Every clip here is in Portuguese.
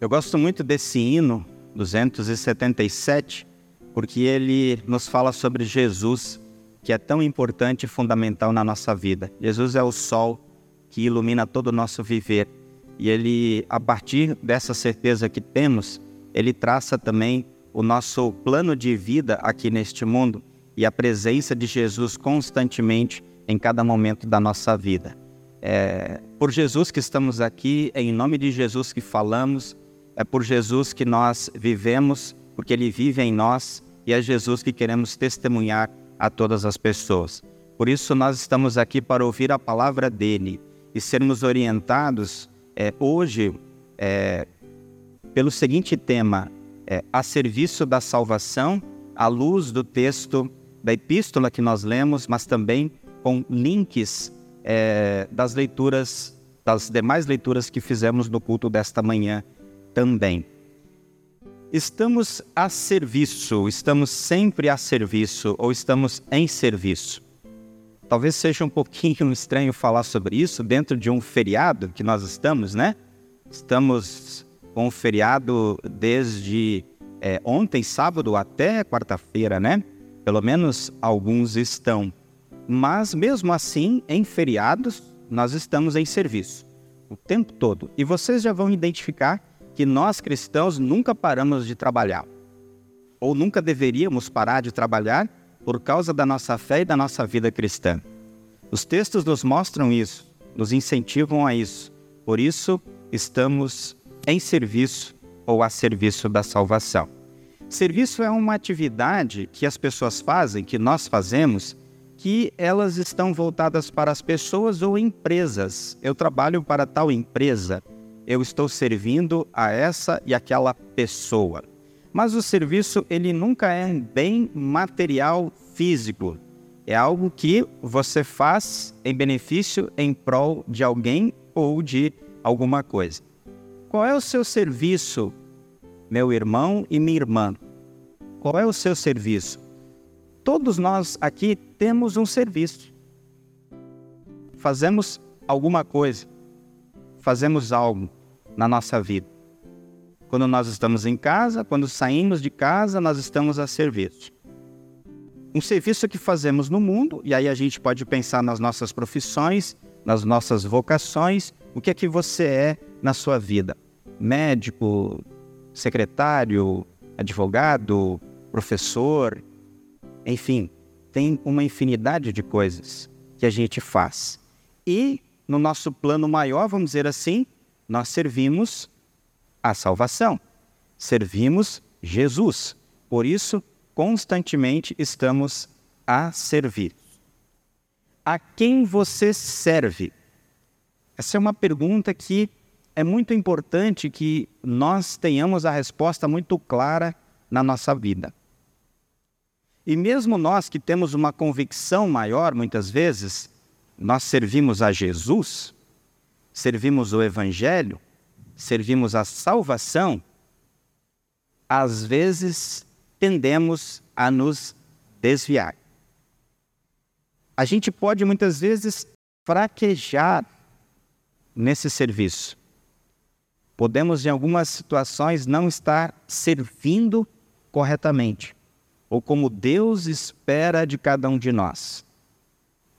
Eu gosto muito desse hino 277, porque ele nos fala sobre Jesus, que é tão importante e fundamental na nossa vida. Jesus é o sol que ilumina todo o nosso viver. E ele, a partir dessa certeza que temos, ele traça também o nosso plano de vida aqui neste mundo e a presença de Jesus constantemente em cada momento da nossa vida. É por Jesus que estamos aqui, é em nome de Jesus que falamos, é por Jesus que nós vivemos, porque Ele vive em nós e é Jesus que queremos testemunhar a todas as pessoas. Por isso, nós estamos aqui para ouvir a palavra dele e sermos orientados é, hoje é, pelo seguinte tema: é, a serviço da salvação, à luz do texto da epístola que nós lemos, mas também com links é, das leituras, das demais leituras que fizemos no culto desta manhã também. Estamos a serviço, estamos sempre a serviço ou estamos em serviço. Talvez seja um pouquinho estranho falar sobre isso dentro de um feriado que nós estamos, né? Estamos com o feriado desde é, ontem, sábado, até quarta-feira, né? Pelo menos alguns estão. Mas mesmo assim, em feriados, nós estamos em serviço o tempo todo. E vocês já vão identificar que nós cristãos nunca paramos de trabalhar, ou nunca deveríamos parar de trabalhar por causa da nossa fé e da nossa vida cristã. Os textos nos mostram isso, nos incentivam a isso. Por isso, estamos em serviço ou a serviço da salvação. Serviço é uma atividade que as pessoas fazem, que nós fazemos, que elas estão voltadas para as pessoas ou empresas. Eu trabalho para tal empresa eu estou servindo a essa e aquela pessoa. Mas o serviço ele nunca é bem material físico. É algo que você faz em benefício em prol de alguém ou de alguma coisa. Qual é o seu serviço, meu irmão e minha irmã? Qual é o seu serviço? Todos nós aqui temos um serviço. Fazemos alguma coisa, fazemos algo na nossa vida. Quando nós estamos em casa, quando saímos de casa, nós estamos a serviço. Um serviço que fazemos no mundo, e aí a gente pode pensar nas nossas profissões, nas nossas vocações, o que é que você é na sua vida? Médico, secretário, advogado, professor, enfim, tem uma infinidade de coisas que a gente faz. E no nosso plano maior, vamos dizer assim, nós servimos a salvação, servimos Jesus. Por isso, constantemente estamos a servir. A quem você serve? Essa é uma pergunta que é muito importante que nós tenhamos a resposta muito clara na nossa vida. E mesmo nós que temos uma convicção maior, muitas vezes, nós servimos a Jesus, servimos o Evangelho, servimos a salvação, às vezes tendemos a nos desviar. A gente pode muitas vezes fraquejar nesse serviço. Podemos, em algumas situações, não estar servindo corretamente, ou como Deus espera de cada um de nós.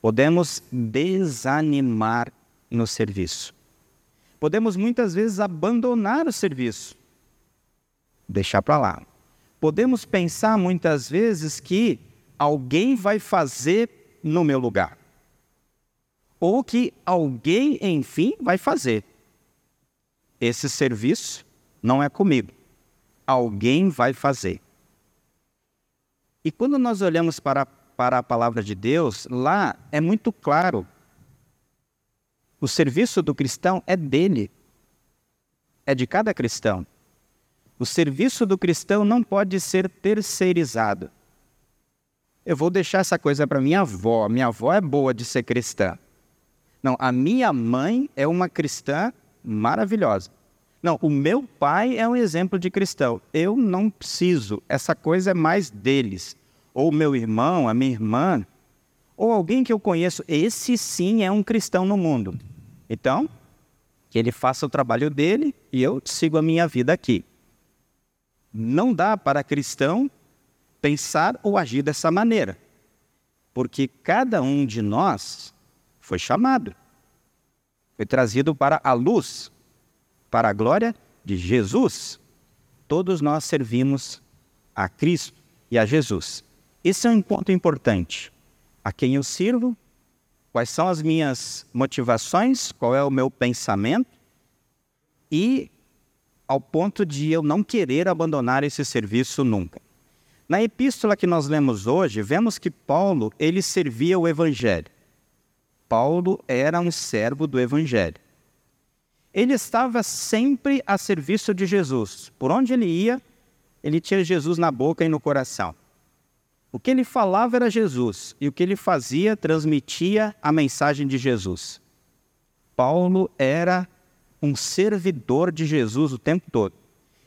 Podemos desanimar no serviço. Podemos muitas vezes abandonar o serviço, deixar para lá. Podemos pensar muitas vezes que alguém vai fazer no meu lugar, ou que alguém, enfim, vai fazer. Esse serviço não é comigo, alguém vai fazer. E quando nós olhamos para, para a palavra de Deus, lá é muito claro o serviço do cristão é dele, é de cada cristão. O serviço do cristão não pode ser terceirizado. Eu vou deixar essa coisa para minha avó. Minha avó é boa de ser cristã. Não, a minha mãe é uma cristã maravilhosa. Não, o meu pai é um exemplo de cristão. Eu não preciso. Essa coisa é mais deles. Ou meu irmão, a minha irmã, ou alguém que eu conheço. Esse sim é um cristão no mundo. Então, que ele faça o trabalho dele e eu sigo a minha vida aqui. Não dá para cristão pensar ou agir dessa maneira, porque cada um de nós foi chamado, foi trazido para a luz, para a glória de Jesus. Todos nós servimos a Cristo e a Jesus. Esse é um ponto importante. A quem eu sirvo, quais são as minhas motivações, qual é o meu pensamento e ao ponto de eu não querer abandonar esse serviço nunca. Na epístola que nós lemos hoje, vemos que Paulo, ele servia o evangelho. Paulo era um servo do evangelho. Ele estava sempre a serviço de Jesus. Por onde ele ia, ele tinha Jesus na boca e no coração. O que ele falava era Jesus e o que ele fazia transmitia a mensagem de Jesus. Paulo era um servidor de Jesus o tempo todo.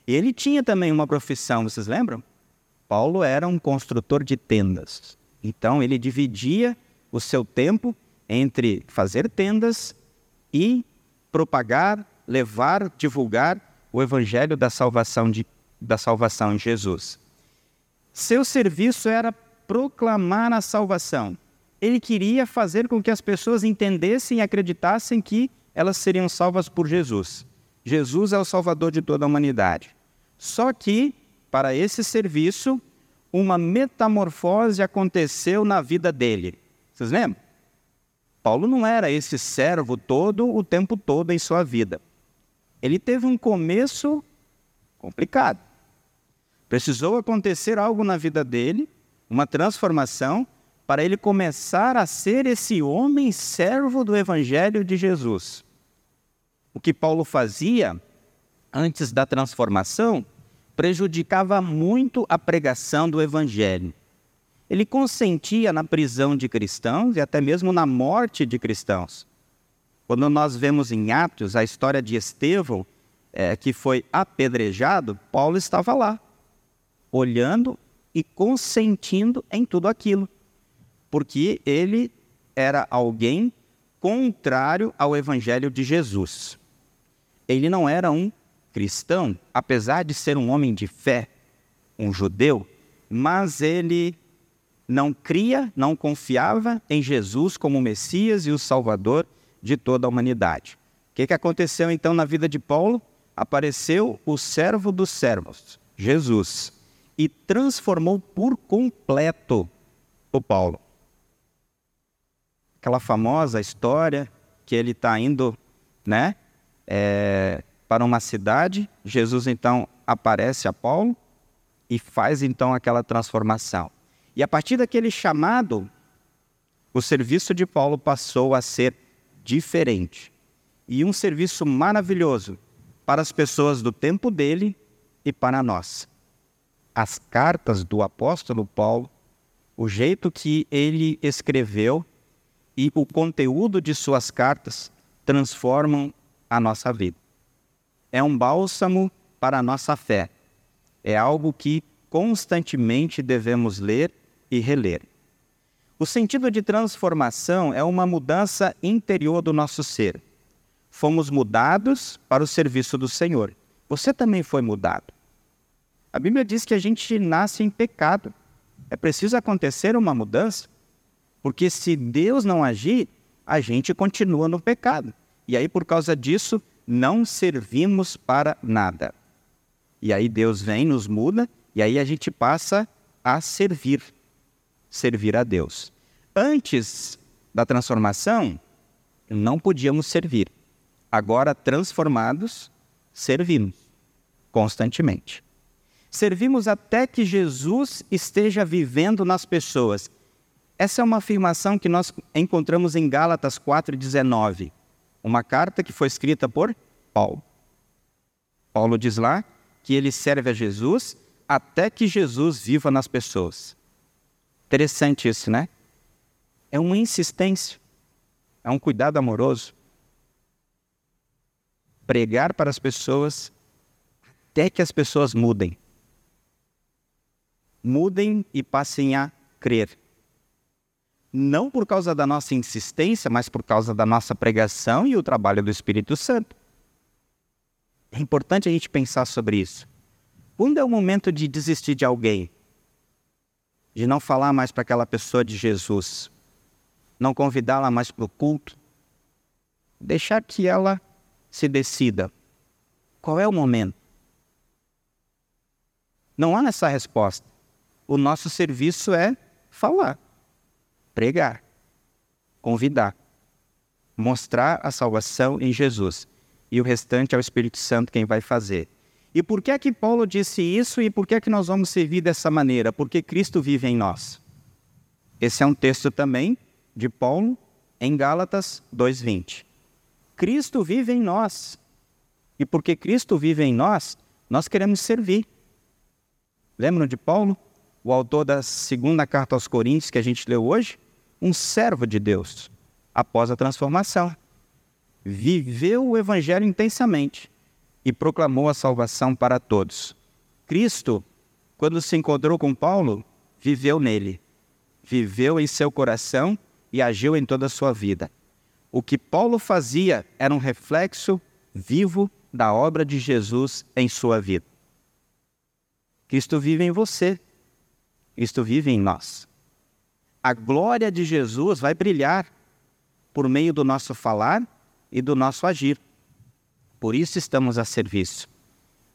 E ele tinha também uma profissão, vocês lembram? Paulo era um construtor de tendas. Então ele dividia o seu tempo entre fazer tendas e propagar, levar, divulgar o evangelho da salvação de, da salvação em Jesus. Seu serviço era proclamar a salvação. Ele queria fazer com que as pessoas entendessem e acreditassem que elas seriam salvas por Jesus. Jesus é o Salvador de toda a humanidade. Só que, para esse serviço, uma metamorfose aconteceu na vida dele. Vocês lembram? Paulo não era esse servo todo o tempo todo em sua vida. Ele teve um começo complicado. Precisou acontecer algo na vida dele, uma transformação, para ele começar a ser esse homem servo do Evangelho de Jesus. O que Paulo fazia antes da transformação prejudicava muito a pregação do Evangelho. Ele consentia na prisão de cristãos e até mesmo na morte de cristãos. Quando nós vemos em Atos a história de Estevão, é, que foi apedrejado, Paulo estava lá olhando e consentindo em tudo aquilo, porque ele era alguém contrário ao evangelho de Jesus. Ele não era um cristão, apesar de ser um homem de fé, um judeu, mas ele não cria, não confiava em Jesus como o Messias e o Salvador de toda a humanidade. O que, que aconteceu então na vida de Paulo? Apareceu o servo dos servos, Jesus e transformou por completo o Paulo. Aquela famosa história que ele está indo, né, é, para uma cidade. Jesus então aparece a Paulo e faz então aquela transformação. E a partir daquele chamado, o serviço de Paulo passou a ser diferente e um serviço maravilhoso para as pessoas do tempo dele e para nós as cartas do apóstolo Paulo, o jeito que ele escreveu e o conteúdo de suas cartas transformam a nossa vida. É um bálsamo para a nossa fé. É algo que constantemente devemos ler e reler. O sentido de transformação é uma mudança interior do nosso ser. Fomos mudados para o serviço do Senhor. Você também foi mudado. A Bíblia diz que a gente nasce em pecado. É preciso acontecer uma mudança, porque se Deus não agir, a gente continua no pecado. E aí, por causa disso, não servimos para nada. E aí Deus vem, nos muda, e aí a gente passa a servir, servir a Deus. Antes da transformação, não podíamos servir. Agora, transformados, servimos constantemente. Servimos até que Jesus esteja vivendo nas pessoas. Essa é uma afirmação que nós encontramos em Gálatas 4,19, uma carta que foi escrita por Paulo. Paulo diz lá que ele serve a Jesus até que Jesus viva nas pessoas. Interessante isso, né? É uma insistência, é um cuidado amoroso. Pregar para as pessoas até que as pessoas mudem mudem e passem a crer. Não por causa da nossa insistência, mas por causa da nossa pregação e o trabalho do Espírito Santo. É importante a gente pensar sobre isso. Quando é o momento de desistir de alguém? De não falar mais para aquela pessoa de Jesus? Não convidá-la mais para o culto? Deixar que ela se decida. Qual é o momento? Não há essa resposta. O nosso serviço é falar, pregar, convidar, mostrar a salvação em Jesus. E o restante é o Espírito Santo quem vai fazer. E por que é que Paulo disse isso e por que é que nós vamos servir dessa maneira? Porque Cristo vive em nós. Esse é um texto também de Paulo em Gálatas 2:20. Cristo vive em nós. E porque Cristo vive em nós, nós queremos servir. Lembram de Paulo, o autor da segunda carta aos Coríntios que a gente leu hoje? Um servo de Deus, após a transformação. Viveu o evangelho intensamente e proclamou a salvação para todos. Cristo, quando se encontrou com Paulo, viveu nele, viveu em seu coração e agiu em toda a sua vida. O que Paulo fazia era um reflexo vivo da obra de Jesus em sua vida. Cristo vive em você, Cristo vive em nós. A glória de Jesus vai brilhar por meio do nosso falar e do nosso agir. Por isso estamos a serviço.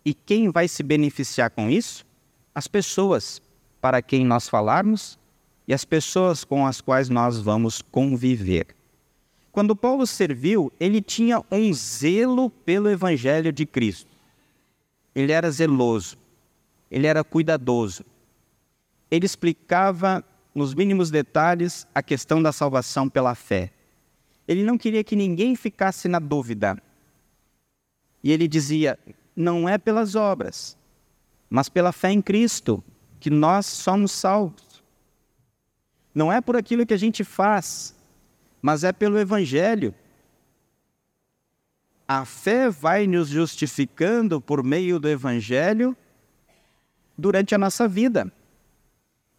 E quem vai se beneficiar com isso? As pessoas para quem nós falarmos e as pessoas com as quais nós vamos conviver. Quando Paulo serviu, ele tinha um zelo pelo evangelho de Cristo. Ele era zeloso, ele era cuidadoso. Ele explicava nos mínimos detalhes a questão da salvação pela fé. Ele não queria que ninguém ficasse na dúvida. E ele dizia: não é pelas obras, mas pela fé em Cristo que nós somos salvos. Não é por aquilo que a gente faz, mas é pelo Evangelho. A fé vai nos justificando por meio do Evangelho durante a nossa vida.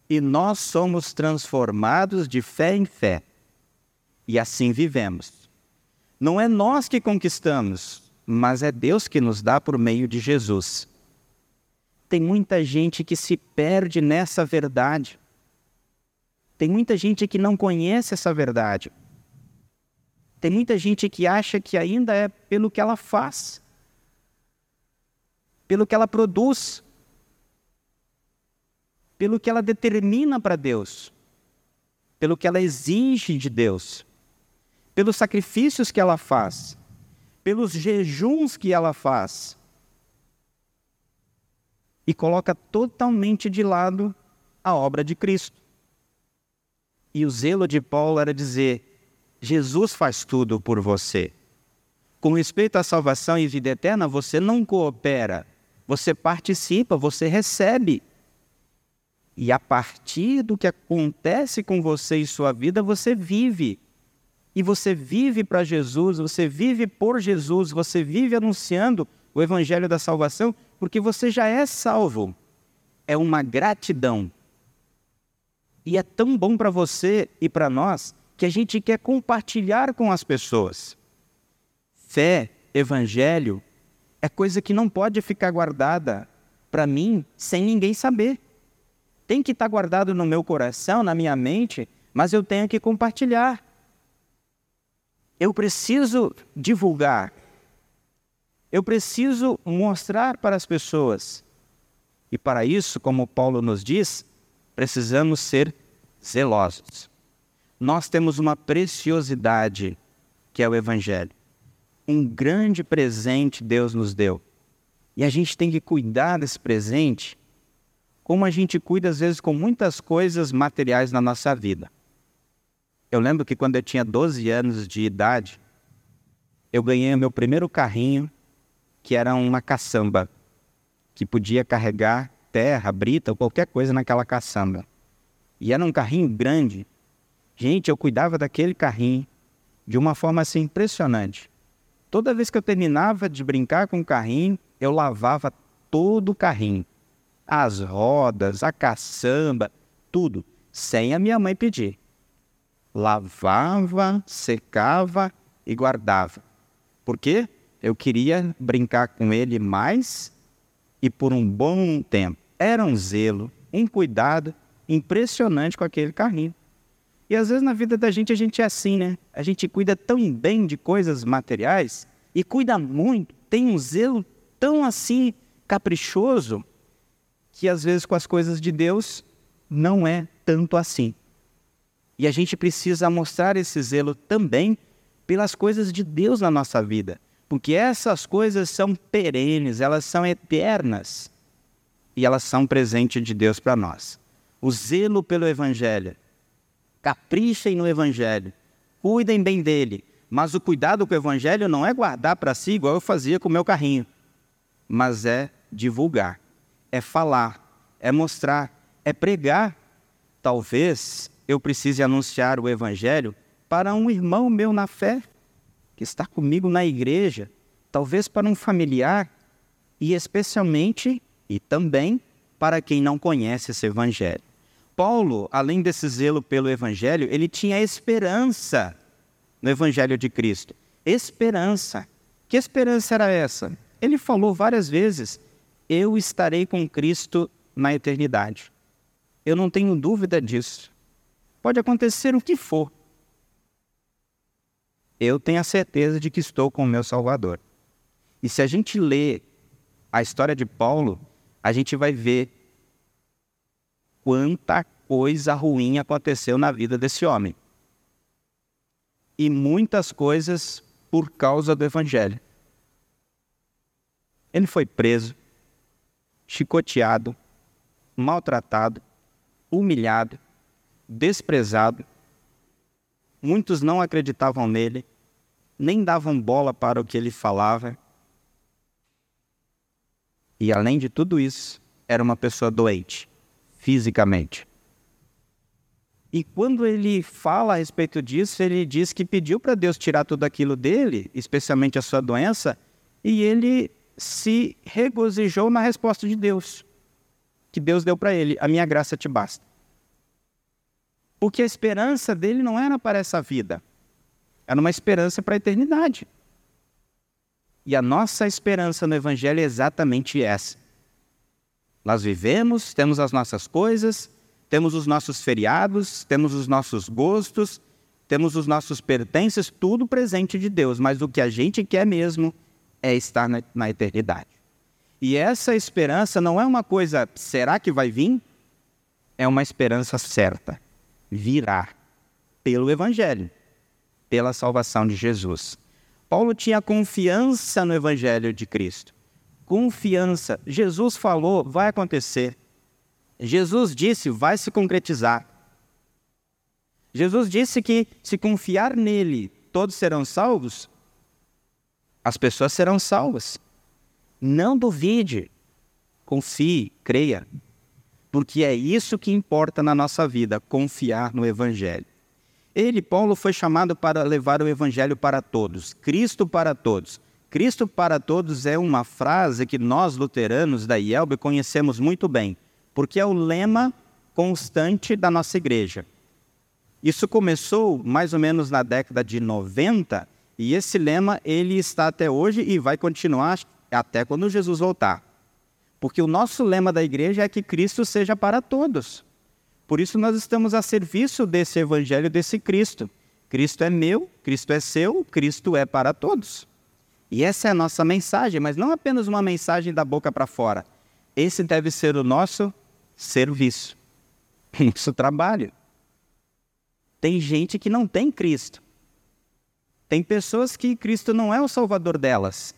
E nós somos transformados de fé em fé. E assim vivemos. Não é nós que conquistamos, mas é Deus que nos dá por meio de Jesus. Tem muita gente que se perde nessa verdade. Tem muita gente que não conhece essa verdade. Tem muita gente que acha que ainda é pelo que ela faz, pelo que ela produz, pelo que ela determina para Deus, pelo que ela exige de Deus, pelos sacrifícios que ela faz pelos jejuns que ela faz. E coloca totalmente de lado a obra de Cristo. E o zelo de Paulo era dizer: Jesus faz tudo por você. Com respeito à salvação e vida eterna, você não coopera, você participa, você recebe. E a partir do que acontece com você e sua vida, você vive e você vive para Jesus, você vive por Jesus, você vive anunciando o evangelho da salvação, porque você já é salvo. É uma gratidão. E é tão bom para você e para nós que a gente quer compartilhar com as pessoas. Fé, evangelho, é coisa que não pode ficar guardada para mim sem ninguém saber. Tem que estar tá guardado no meu coração, na minha mente, mas eu tenho que compartilhar. Eu preciso divulgar. Eu preciso mostrar para as pessoas. E para isso, como Paulo nos diz, precisamos ser zelosos. Nós temos uma preciosidade que é o Evangelho. Um grande presente Deus nos deu. E a gente tem que cuidar desse presente como a gente cuida, às vezes, com muitas coisas materiais na nossa vida. Eu lembro que quando eu tinha 12 anos de idade, eu ganhei o meu primeiro carrinho, que era uma caçamba, que podia carregar terra, brita ou qualquer coisa naquela caçamba. E era um carrinho grande. Gente, eu cuidava daquele carrinho de uma forma assim impressionante. Toda vez que eu terminava de brincar com o carrinho, eu lavava todo o carrinho. As rodas, a caçamba, tudo, sem a minha mãe pedir lavava, secava e guardava. Por quê? Eu queria brincar com ele mais e por um bom tempo. Era um zelo, um cuidado impressionante com aquele carrinho. E às vezes na vida da gente a gente é assim, né? A gente cuida tão bem de coisas materiais e cuida muito, tem um zelo tão assim caprichoso que às vezes com as coisas de Deus não é tanto assim. E a gente precisa mostrar esse zelo também pelas coisas de Deus na nossa vida, porque essas coisas são perenes, elas são eternas e elas são presente de Deus para nós. O zelo pelo Evangelho. Caprichem no Evangelho, cuidem bem dele, mas o cuidado com o Evangelho não é guardar para si igual eu fazia com o meu carrinho, mas é divulgar, é falar, é mostrar, é pregar. Talvez eu precise anunciar o Evangelho para um irmão meu na fé, que está comigo na igreja, talvez para um familiar, e especialmente e também para quem não conhece esse Evangelho. Paulo, além desse zelo pelo Evangelho, ele tinha esperança no Evangelho de Cristo. Esperança. Que esperança era essa? Ele falou várias vezes: Eu estarei com Cristo na eternidade. Eu não tenho dúvida disso. Pode acontecer o que for. Eu tenho a certeza de que estou com o meu Salvador. E se a gente lê a história de Paulo, a gente vai ver quanta coisa ruim aconteceu na vida desse homem. E muitas coisas por causa do Evangelho. Ele foi preso, chicoteado, maltratado, humilhado, desprezado. Muitos não acreditavam nele, nem davam bola para o que ele falava. E além de tudo isso, era uma pessoa doente, fisicamente. E quando ele fala a respeito disso, ele diz que pediu para Deus tirar tudo aquilo dele, especialmente a sua doença, e ele se regozijou na resposta de Deus, que Deus deu para ele: A minha graça te basta. Porque a esperança dele não era para essa vida, era uma esperança para a eternidade. E a nossa esperança no Evangelho é exatamente essa. Nós vivemos, temos as nossas coisas, temos os nossos feriados, temos os nossos gostos, temos os nossos pertences, tudo presente de Deus, mas o que a gente quer mesmo é estar na, na eternidade. E essa esperança não é uma coisa, será que vai vir? É uma esperança certa virá pelo Evangelho, pela salvação de Jesus. Paulo tinha confiança no Evangelho de Cristo. Confiança. Jesus falou, vai acontecer. Jesus disse, vai se concretizar. Jesus disse que se confiar nele, todos serão salvos. As pessoas serão salvas. Não duvide. Confie, creia porque é isso que importa na nossa vida, confiar no Evangelho. Ele, Paulo, foi chamado para levar o Evangelho para todos, Cristo para todos. Cristo para todos é uma frase que nós, luteranos da IELB, conhecemos muito bem, porque é o lema constante da nossa igreja. Isso começou mais ou menos na década de 90, e esse lema ele está até hoje e vai continuar até quando Jesus voltar. Porque o nosso lema da igreja é que Cristo seja para todos. Por isso nós estamos a serviço desse evangelho desse Cristo. Cristo é meu, Cristo é seu, Cristo é para todos. E essa é a nossa mensagem, mas não apenas uma mensagem da boca para fora. Esse deve ser o nosso serviço, nosso trabalho. Tem gente que não tem Cristo. Tem pessoas que Cristo não é o salvador delas.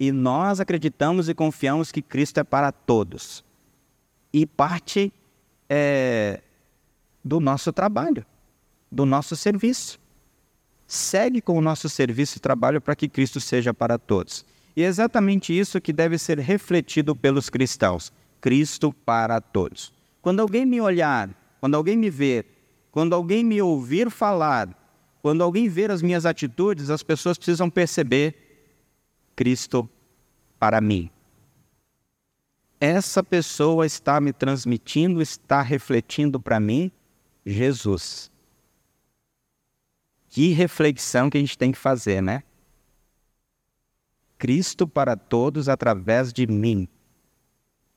E nós acreditamos e confiamos que Cristo é para todos. E parte é, do nosso trabalho, do nosso serviço. Segue com o nosso serviço e trabalho para que Cristo seja para todos. E é exatamente isso que deve ser refletido pelos cristãos: Cristo para todos. Quando alguém me olhar, quando alguém me ver, quando alguém me ouvir falar, quando alguém ver as minhas atitudes, as pessoas precisam perceber Cristo para mim. Essa pessoa está me transmitindo, está refletindo para mim Jesus. Que reflexão que a gente tem que fazer, né? Cristo para todos através de mim,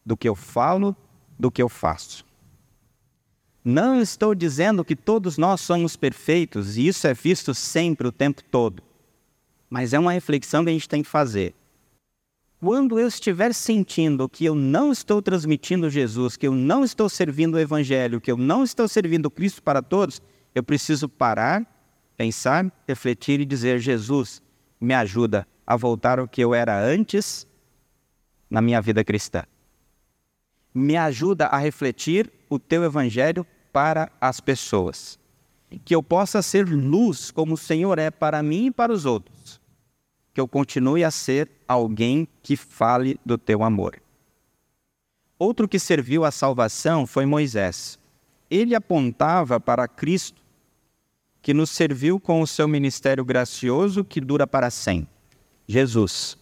do que eu falo, do que eu faço. Não estou dizendo que todos nós somos perfeitos, e isso é visto sempre, o tempo todo. Mas é uma reflexão que a gente tem que fazer. Quando eu estiver sentindo que eu não estou transmitindo Jesus, que eu não estou servindo o Evangelho, que eu não estou servindo Cristo para todos, eu preciso parar, pensar, refletir e dizer: Jesus, me ajuda a voltar ao que eu era antes na minha vida cristã. Me ajuda a refletir o teu Evangelho para as pessoas. Que eu possa ser luz como o Senhor é para mim e para os outros que eu continue a ser alguém que fale do teu amor. Outro que serviu à salvação foi Moisés. Ele apontava para Cristo, que nos serviu com o seu ministério gracioso que dura para sempre. Jesus.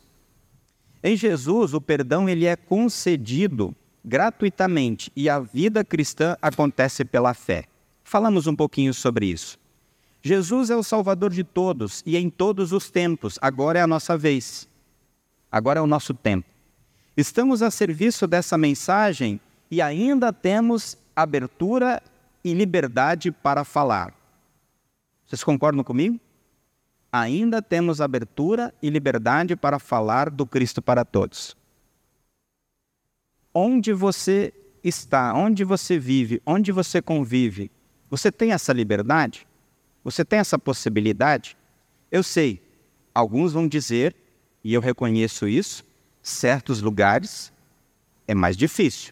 Em Jesus, o perdão ele é concedido gratuitamente e a vida cristã acontece pela fé. Falamos um pouquinho sobre isso. Jesus é o Salvador de todos e em todos os tempos. Agora é a nossa vez. Agora é o nosso tempo. Estamos a serviço dessa mensagem e ainda temos abertura e liberdade para falar. Vocês concordam comigo? Ainda temos abertura e liberdade para falar do Cristo para todos. Onde você está, onde você vive, onde você convive, você tem essa liberdade? Você tem essa possibilidade? Eu sei, alguns vão dizer, e eu reconheço isso, certos lugares é mais difícil,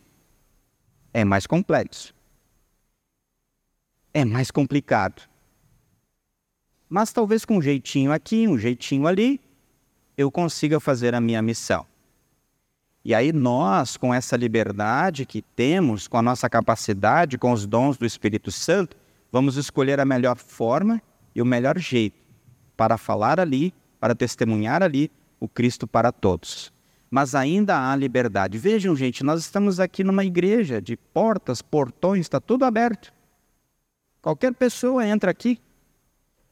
é mais complexo, é mais complicado. Mas talvez com um jeitinho aqui, um jeitinho ali, eu consiga fazer a minha missão. E aí nós, com essa liberdade que temos, com a nossa capacidade, com os dons do Espírito Santo, Vamos escolher a melhor forma e o melhor jeito para falar ali, para testemunhar ali o Cristo para todos. Mas ainda há liberdade. Vejam, gente, nós estamos aqui numa igreja de portas, portões, está tudo aberto. Qualquer pessoa entra aqui.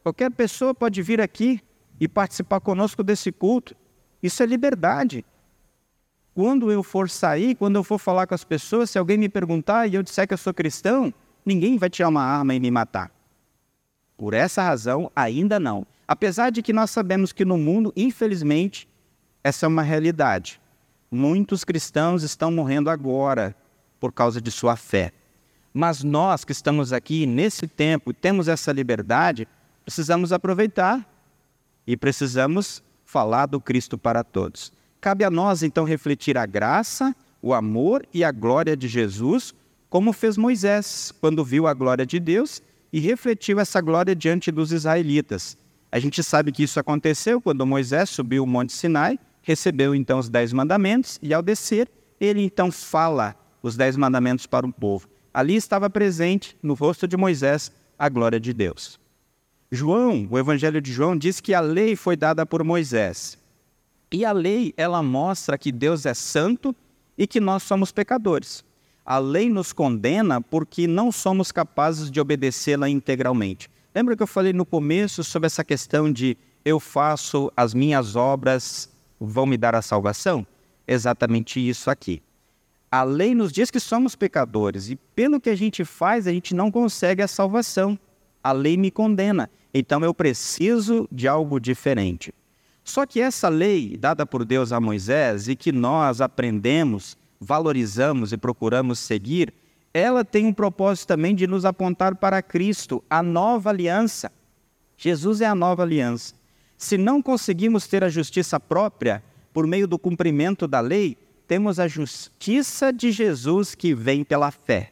Qualquer pessoa pode vir aqui e participar conosco desse culto. Isso é liberdade. Quando eu for sair, quando eu for falar com as pessoas, se alguém me perguntar e eu disser que eu sou cristão, ninguém vai tirar uma arma e me matar. Por essa razão, ainda não. Apesar de que nós sabemos que no mundo, infelizmente, essa é uma realidade. Muitos cristãos estão morrendo agora por causa de sua fé. Mas nós que estamos aqui nesse tempo e temos essa liberdade, precisamos aproveitar e precisamos falar do Cristo para todos. Cabe a nós então refletir a graça, o amor e a glória de Jesus como fez Moisés quando viu a glória de Deus e refletiu essa glória diante dos israelitas. A gente sabe que isso aconteceu quando Moisés subiu o Monte Sinai, recebeu então os Dez Mandamentos e, ao descer, ele então fala os Dez Mandamentos para o povo. Ali estava presente, no rosto de Moisés, a glória de Deus. João, o Evangelho de João, diz que a lei foi dada por Moisés. E a lei, ela mostra que Deus é santo e que nós somos pecadores. A lei nos condena porque não somos capazes de obedecê-la integralmente. Lembra que eu falei no começo sobre essa questão de eu faço as minhas obras vão me dar a salvação? Exatamente isso aqui. A lei nos diz que somos pecadores e pelo que a gente faz, a gente não consegue a salvação. A lei me condena. Então eu preciso de algo diferente. Só que essa lei dada por Deus a Moisés e que nós aprendemos valorizamos e procuramos seguir, ela tem um propósito também de nos apontar para Cristo, a nova aliança. Jesus é a nova aliança. Se não conseguimos ter a justiça própria por meio do cumprimento da lei, temos a justiça de Jesus que vem pela fé.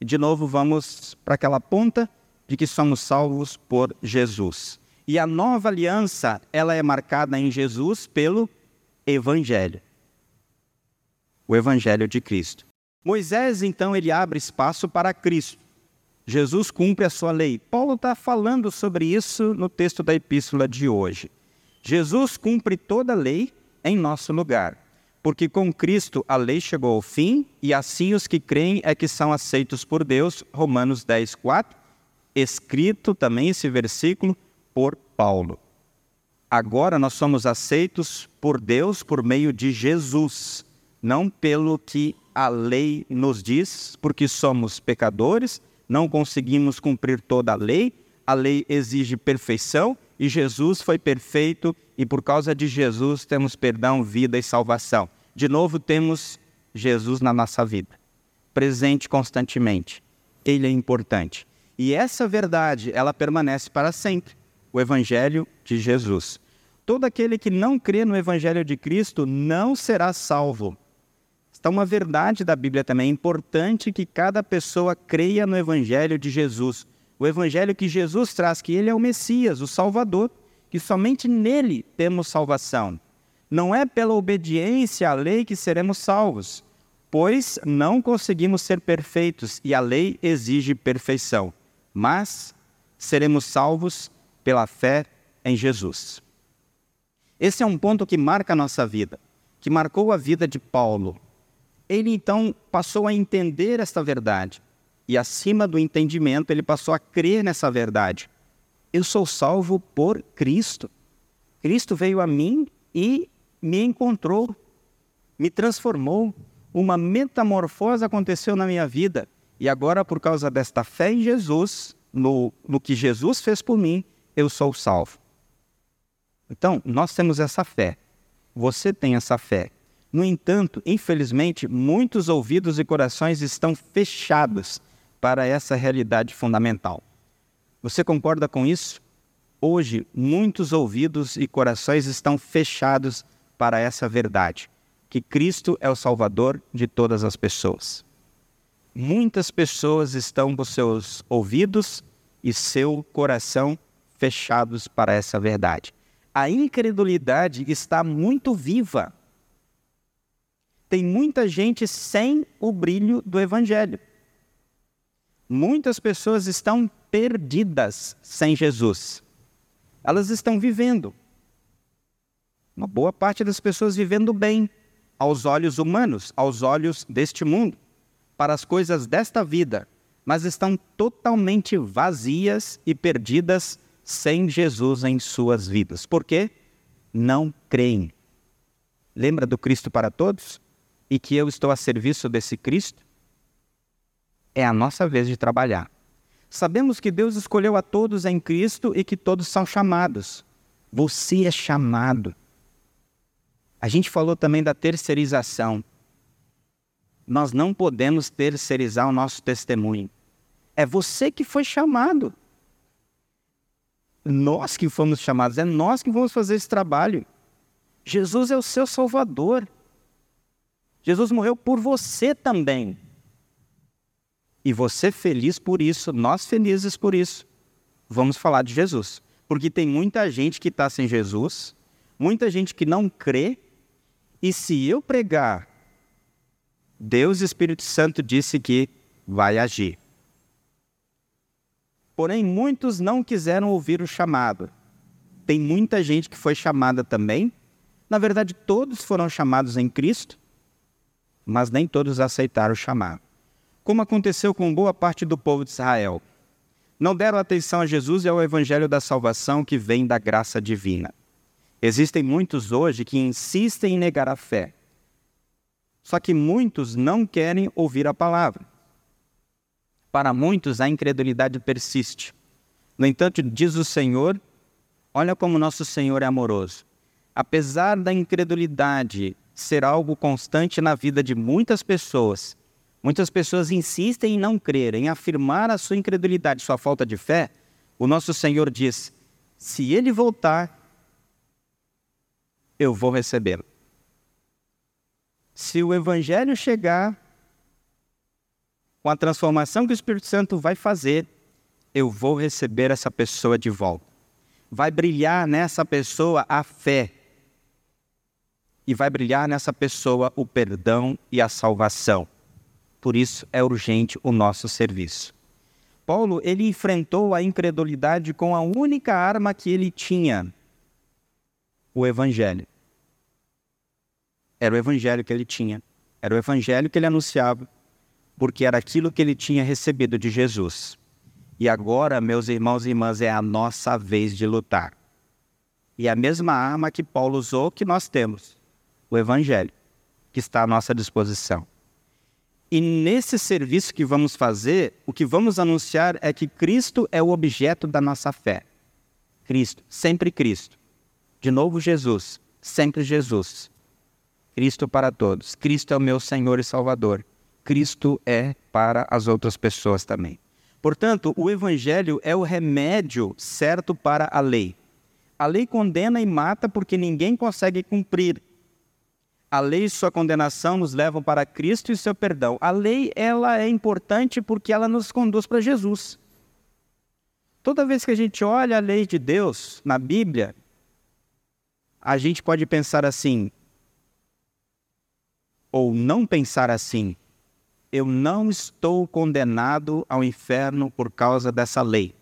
De novo vamos para aquela ponta de que somos salvos por Jesus. E a nova aliança, ela é marcada em Jesus pelo evangelho o Evangelho de Cristo. Moisés, então, ele abre espaço para Cristo. Jesus cumpre a sua lei. Paulo está falando sobre isso no texto da epístola de hoje. Jesus cumpre toda a lei em nosso lugar, porque com Cristo a lei chegou ao fim e assim os que creem é que são aceitos por Deus. Romanos 10, 4. Escrito também esse versículo por Paulo. Agora nós somos aceitos por Deus por meio de Jesus, não pelo que a lei nos diz, porque somos pecadores, não conseguimos cumprir toda a lei, a lei exige perfeição e Jesus foi perfeito e por causa de Jesus temos perdão, vida e salvação. De novo, temos Jesus na nossa vida, presente constantemente. Ele é importante. E essa verdade, ela permanece para sempre. O Evangelho de Jesus. Todo aquele que não crê no Evangelho de Cristo não será salvo. Está uma verdade da Bíblia também. É importante que cada pessoa creia no Evangelho de Jesus. O Evangelho que Jesus traz, que Ele é o Messias, o Salvador, que somente nele temos salvação. Não é pela obediência à lei que seremos salvos, pois não conseguimos ser perfeitos e a lei exige perfeição, mas seremos salvos pela fé em Jesus. Esse é um ponto que marca a nossa vida, que marcou a vida de Paulo. Ele então passou a entender esta verdade e, acima do entendimento, ele passou a crer nessa verdade. Eu sou salvo por Cristo. Cristo veio a mim e me encontrou, me transformou. Uma metamorfose aconteceu na minha vida. E agora, por causa desta fé em Jesus, no, no que Jesus fez por mim, eu sou salvo. Então, nós temos essa fé. Você tem essa fé. No entanto, infelizmente, muitos ouvidos e corações estão fechados para essa realidade fundamental. Você concorda com isso? Hoje, muitos ouvidos e corações estão fechados para essa verdade, que Cristo é o Salvador de todas as pessoas. Muitas pessoas estão com seus ouvidos e seu coração fechados para essa verdade. A incredulidade está muito viva. Tem muita gente sem o brilho do Evangelho. Muitas pessoas estão perdidas sem Jesus. Elas estão vivendo, uma boa parte das pessoas vivendo bem, aos olhos humanos, aos olhos deste mundo, para as coisas desta vida, mas estão totalmente vazias e perdidas sem Jesus em suas vidas. Por quê? Não creem. Lembra do Cristo para todos? E que eu estou a serviço desse Cristo? É a nossa vez de trabalhar. Sabemos que Deus escolheu a todos em Cristo e que todos são chamados. Você é chamado. A gente falou também da terceirização. Nós não podemos terceirizar o nosso testemunho. É você que foi chamado. Nós que fomos chamados, é nós que vamos fazer esse trabalho. Jesus é o seu Salvador. Jesus morreu por você também. E você feliz por isso, nós felizes por isso. Vamos falar de Jesus. Porque tem muita gente que está sem Jesus, muita gente que não crê e se eu pregar, Deus Espírito Santo disse que vai agir. Porém, muitos não quiseram ouvir o chamado. Tem muita gente que foi chamada também. Na verdade, todos foram chamados em Cristo, mas nem todos aceitaram o chamado. Como aconteceu com boa parte do povo de Israel. Não deram atenção a Jesus e ao evangelho da salvação que vem da graça divina. Existem muitos hoje que insistem em negar a fé. Só que muitos não querem ouvir a palavra. Para muitos, a incredulidade persiste. No entanto, diz o Senhor: olha como nosso Senhor é amoroso. Apesar da incredulidade ser algo constante na vida de muitas pessoas, muitas pessoas insistem em não crer, em afirmar a sua incredulidade, sua falta de fé. O nosso Senhor diz: se ele voltar, eu vou recebê-lo. Se o Evangelho chegar com a transformação que o Espírito Santo vai fazer, eu vou receber essa pessoa de volta. Vai brilhar nessa pessoa a fé. E vai brilhar nessa pessoa o perdão e a salvação. Por isso é urgente o nosso serviço. Paulo, ele enfrentou a incredulidade com a única arma que ele tinha, o evangelho. Era o evangelho que ele tinha. Era o evangelho que ele anunciava, porque era aquilo que ele tinha recebido de Jesus. E agora, meus irmãos e irmãs, é a nossa vez de lutar. E a mesma arma que Paulo usou que nós temos, o Evangelho, que está à nossa disposição. E nesse serviço que vamos fazer, o que vamos anunciar é que Cristo é o objeto da nossa fé. Cristo, sempre Cristo. De novo, Jesus, sempre Jesus. Cristo para todos. Cristo é o meu Senhor e Salvador. Cristo é para as outras pessoas também. Portanto, o Evangelho é o remédio certo para a lei. A lei condena e mata porque ninguém consegue cumprir. A lei e sua condenação nos levam para Cristo e seu perdão. A lei ela é importante porque ela nos conduz para Jesus. Toda vez que a gente olha a lei de Deus na Bíblia, a gente pode pensar assim, ou não pensar assim eu não estou condenado ao inferno por causa dessa lei.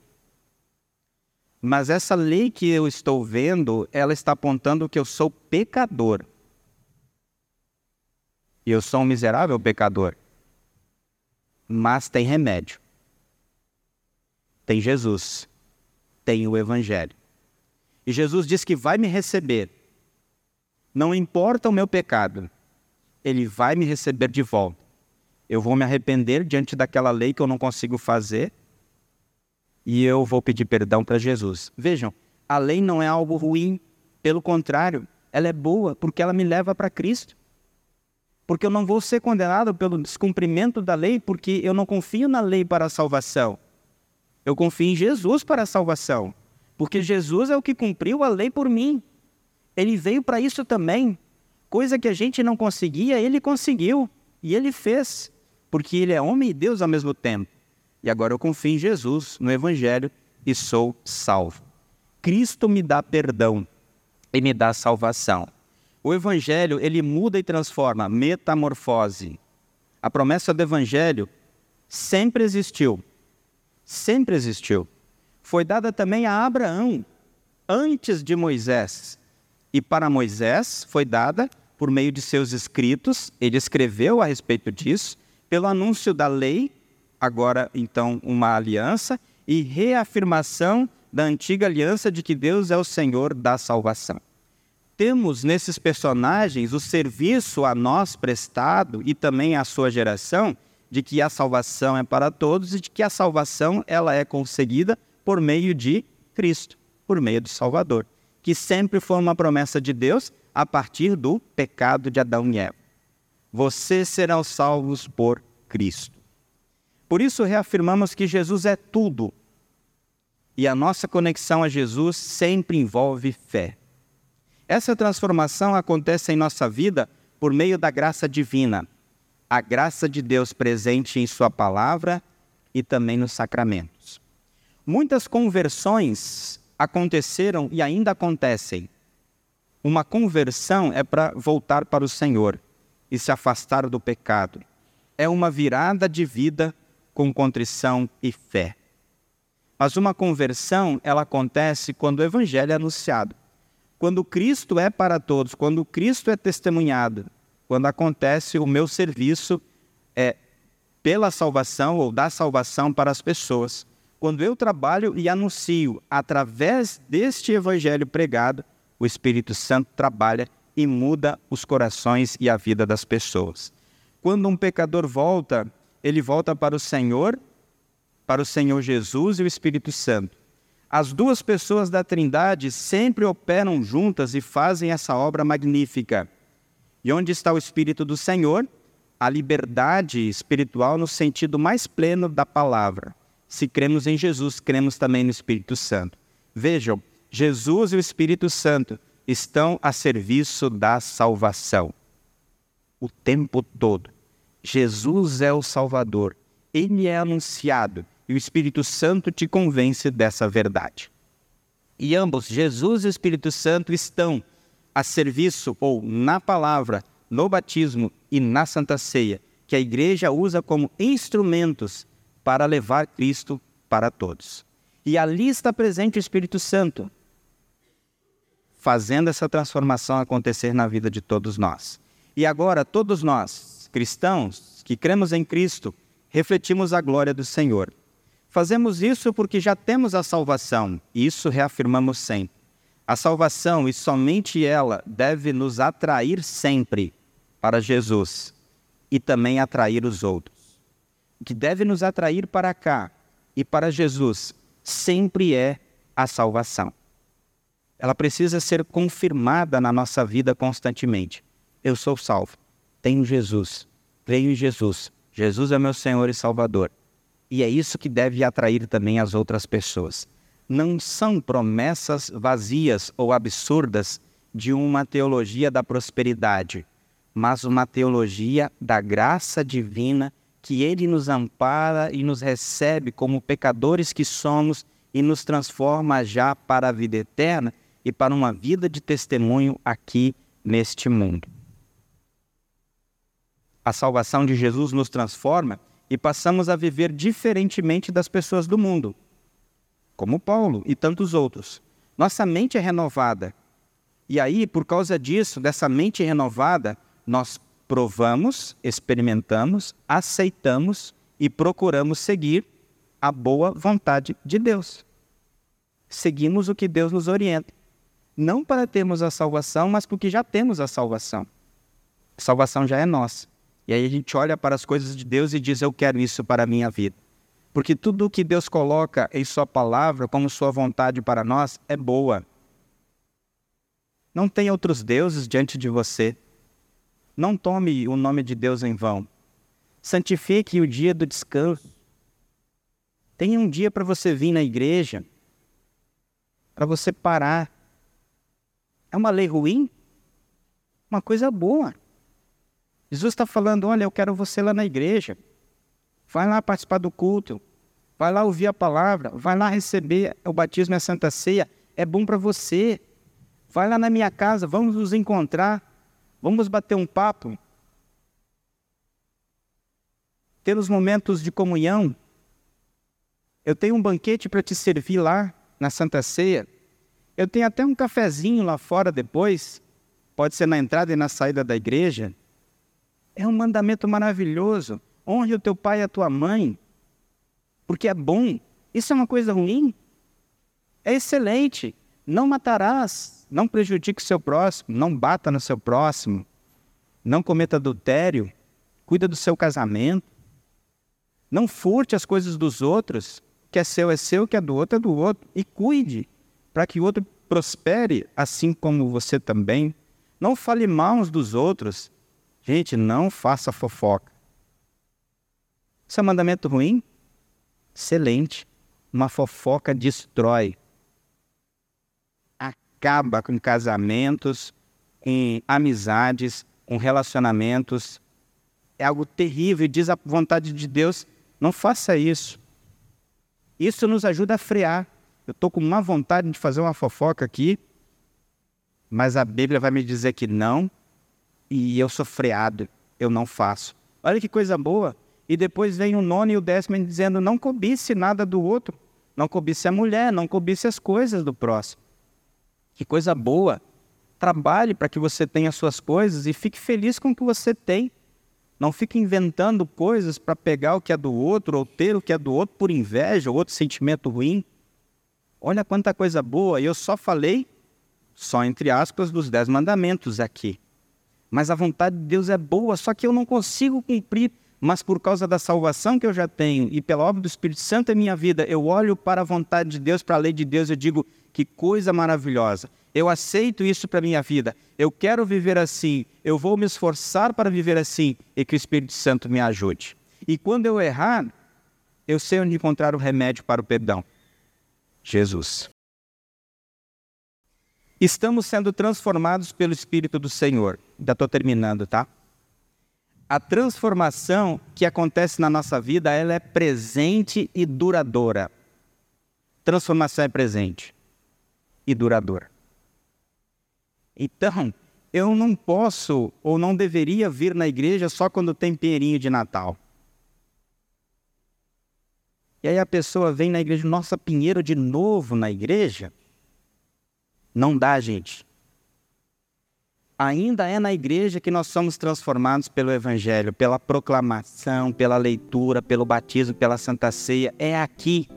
Mas essa lei que eu estou vendo, ela está apontando que eu sou pecador. E eu sou um miserável pecador. Mas tem remédio. Tem Jesus. Tem o Evangelho. E Jesus diz que vai me receber. Não importa o meu pecado, ele vai me receber de volta eu vou me arrepender diante daquela lei que eu não consigo fazer e eu vou pedir perdão para Jesus. Vejam, a lei não é algo ruim, pelo contrário, ela é boa porque ela me leva para Cristo. Porque eu não vou ser condenado pelo descumprimento da lei, porque eu não confio na lei para a salvação. Eu confio em Jesus para a salvação. Porque Jesus é o que cumpriu a lei por mim. Ele veio para isso também. Coisa que a gente não conseguia, ele conseguiu. E ele fez porque ele é homem e Deus ao mesmo tempo. E agora eu confio em Jesus, no Evangelho, e sou salvo. Cristo me dá perdão e me dá salvação. O Evangelho, ele muda e transforma, metamorfose. A promessa do Evangelho sempre existiu. Sempre existiu. Foi dada também a Abraão, antes de Moisés. E para Moisés foi dada por meio de seus escritos, ele escreveu a respeito disso, pelo anúncio da lei, agora então uma aliança, e reafirmação da antiga aliança de que Deus é o Senhor da salvação. Temos nesses personagens o serviço a nós prestado e também à sua geração de que a salvação é para todos e de que a salvação ela é conseguida por meio de Cristo, por meio do Salvador, que sempre foi uma promessa de Deus a partir do pecado de Adão e Eva vocês serão salvos por Cristo. Por isso reafirmamos que Jesus é tudo. E a nossa conexão a Jesus sempre envolve fé. Essa transformação acontece em nossa vida por meio da graça divina, a graça de Deus presente em Sua palavra e também nos sacramentos. Muitas conversões aconteceram e ainda acontecem. Uma conversão é para voltar para o Senhor e se afastar do pecado. É uma virada de vida com contrição e fé. Mas uma conversão, ela acontece quando o evangelho é anunciado. Quando Cristo é para todos, quando Cristo é testemunhado, quando acontece o meu serviço é pela salvação ou da salvação para as pessoas. Quando eu trabalho e anuncio através deste evangelho pregado, o Espírito Santo trabalha e muda os corações e a vida das pessoas. Quando um pecador volta, ele volta para o Senhor, para o Senhor Jesus e o Espírito Santo. As duas pessoas da Trindade sempre operam juntas e fazem essa obra magnífica. E onde está o Espírito do Senhor? A liberdade espiritual no sentido mais pleno da palavra. Se cremos em Jesus, cremos também no Espírito Santo. Vejam, Jesus e o Espírito Santo estão a serviço da salvação. O tempo todo. Jesus é o Salvador. Ele é anunciado e o Espírito Santo te convence dessa verdade. E ambos, Jesus e o Espírito Santo, estão a serviço ou na palavra, no batismo e na Santa Ceia, que a igreja usa como instrumentos para levar Cristo para todos. E ali está presente o Espírito Santo, fazendo essa transformação acontecer na vida de todos nós. E agora, todos nós, cristãos, que cremos em Cristo, refletimos a glória do Senhor. Fazemos isso porque já temos a salvação, e isso reafirmamos sempre. A salvação, e somente ela, deve nos atrair sempre para Jesus e também atrair os outros. O que deve nos atrair para cá e para Jesus sempre é a salvação. Ela precisa ser confirmada na nossa vida constantemente. Eu sou salvo, tenho Jesus, creio em Jesus. Jesus é meu Senhor e Salvador. E é isso que deve atrair também as outras pessoas. Não são promessas vazias ou absurdas de uma teologia da prosperidade, mas uma teologia da graça divina que Ele nos ampara e nos recebe como pecadores que somos e nos transforma já para a vida eterna e para uma vida de testemunho aqui neste mundo. A salvação de Jesus nos transforma e passamos a viver diferentemente das pessoas do mundo, como Paulo e tantos outros. Nossa mente é renovada. E aí, por causa disso, dessa mente renovada, nós provamos, experimentamos, aceitamos e procuramos seguir a boa vontade de Deus. Seguimos o que Deus nos orienta. Não para termos a salvação, mas porque já temos a salvação. A salvação já é nossa. E aí a gente olha para as coisas de Deus e diz: Eu quero isso para a minha vida. Porque tudo o que Deus coloca em Sua palavra como Sua vontade para nós é boa. Não tem outros deuses diante de você. Não tome o nome de Deus em vão. Santifique o dia do descanso. Tenha um dia para você vir na igreja, para você parar. É uma lei ruim? Uma coisa boa. Jesus está falando: olha, eu quero você lá na igreja. Vai lá participar do culto. Vai lá ouvir a palavra. Vai lá receber o batismo e a santa ceia. É bom para você. Vai lá na minha casa. Vamos nos encontrar. Vamos bater um papo. Ter os momentos de comunhão. Eu tenho um banquete para te servir lá na Santa Ceia. Eu tenho até um cafezinho lá fora depois. Pode ser na entrada e na saída da igreja. É um mandamento maravilhoso. Honre o teu pai e a tua mãe, porque é bom. Isso é uma coisa ruim? É excelente. Não matarás, não prejudique o seu próximo, não bata no seu próximo, não cometa adultério, cuida do seu casamento, não furte as coisas dos outros, que é seu é seu, que é do outro é do outro, e cuide para que o outro prospere assim como você também. Não fale mal uns dos outros, Gente, não faça fofoca. Isso é um mandamento ruim? Excelente. Uma fofoca destrói. Acaba com casamentos, com amizades, com relacionamentos. É algo terrível e diz a vontade de Deus: não faça isso. Isso nos ajuda a frear. Eu estou com uma vontade de fazer uma fofoca aqui, mas a Bíblia vai me dizer que não, e eu sou freado, eu não faço. Olha que coisa boa. E depois vem o nono e o décimo dizendo: não cobice nada do outro, não cobice a mulher, não cobice as coisas do próximo. Que coisa boa. Trabalhe para que você tenha suas coisas e fique feliz com o que você tem. Não fique inventando coisas para pegar o que é do outro ou ter o que é do outro por inveja ou outro sentimento ruim. Olha quanta coisa boa. Eu só falei, só entre aspas, dos dez mandamentos aqui. Mas a vontade de Deus é boa, só que eu não consigo cumprir. Mas por causa da salvação que eu já tenho e pela obra do Espírito Santo em minha vida, eu olho para a vontade de Deus, para a lei de Deus, e digo: que coisa maravilhosa. Eu aceito isso para minha vida. Eu quero viver assim. Eu vou me esforçar para viver assim e que o Espírito Santo me ajude. E quando eu errar, eu sei onde encontrar o remédio para o perdão: Jesus. Estamos sendo transformados pelo Espírito do Senhor. Já estou terminando, tá? A transformação que acontece na nossa vida, ela é presente e duradoura. Transformação é presente e duradoura. Então, eu não posso ou não deveria vir na igreja só quando tem pinheirinho de Natal. E aí a pessoa vem na igreja, nossa, pinheiro de novo na igreja? Não dá, gente. Ainda é na igreja que nós somos transformados pelo Evangelho, pela proclamação, pela leitura, pelo batismo, pela Santa Ceia. É aqui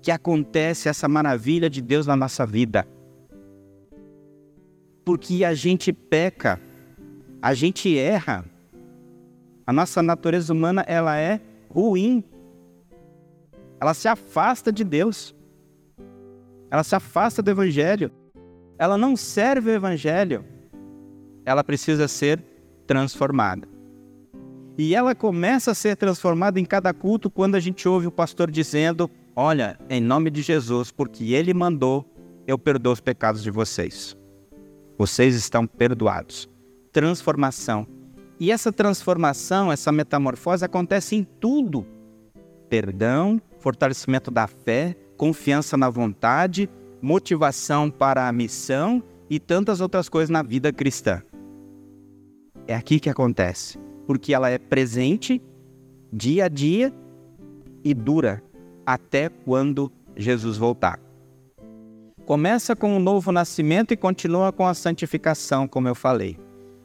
que acontece essa maravilha de Deus na nossa vida. porque a gente peca, a gente erra. A nossa natureza humana, ela é ruim. Ela se afasta de Deus. Ela se afasta do evangelho. Ela não serve o evangelho. Ela precisa ser transformada. E ela começa a ser transformada em cada culto quando a gente ouve o pastor dizendo: Olha, em nome de Jesus, porque ele mandou, eu perdoo os pecados de vocês. Vocês estão perdoados. Transformação. E essa transformação, essa metamorfose acontece em tudo: perdão, fortalecimento da fé, confiança na vontade, motivação para a missão e tantas outras coisas na vida cristã. É aqui que acontece, porque ela é presente dia a dia e dura até quando Jesus voltar. Começa com o novo nascimento e continua com a santificação, como eu falei.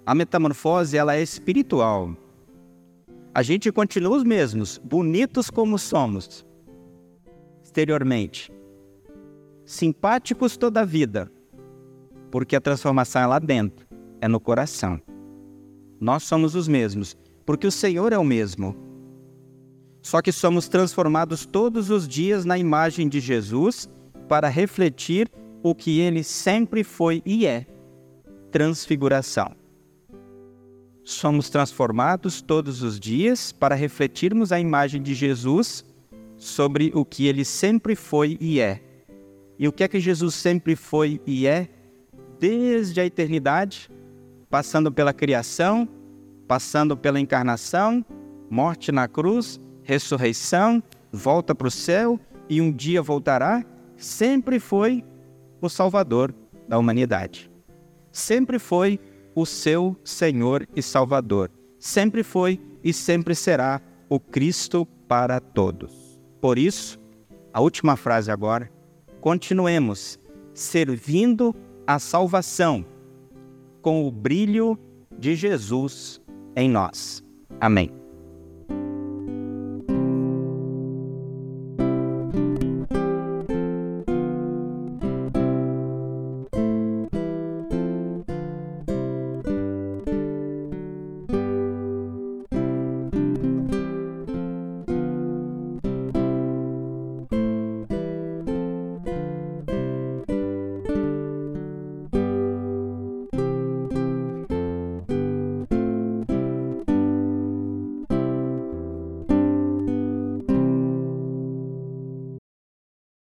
A metamorfose ela é espiritual. A gente continua os mesmos, bonitos como somos, exteriormente, simpáticos toda a vida, porque a transformação é lá dentro, é no coração. Nós somos os mesmos, porque o Senhor é o mesmo. Só que somos transformados todos os dias na imagem de Jesus para refletir o que ele sempre foi e é: transfiguração. Somos transformados todos os dias para refletirmos a imagem de Jesus sobre o que ele sempre foi e é. E o que é que Jesus sempre foi e é? Desde a eternidade, passando pela criação, passando pela encarnação, morte na cruz ressurreição, volta para o céu e um dia voltará, sempre foi o Salvador da humanidade. Sempre foi o seu Senhor e Salvador. Sempre foi e sempre será o Cristo para todos. Por isso, a última frase agora, continuemos servindo a salvação com o brilho de Jesus em nós. Amém.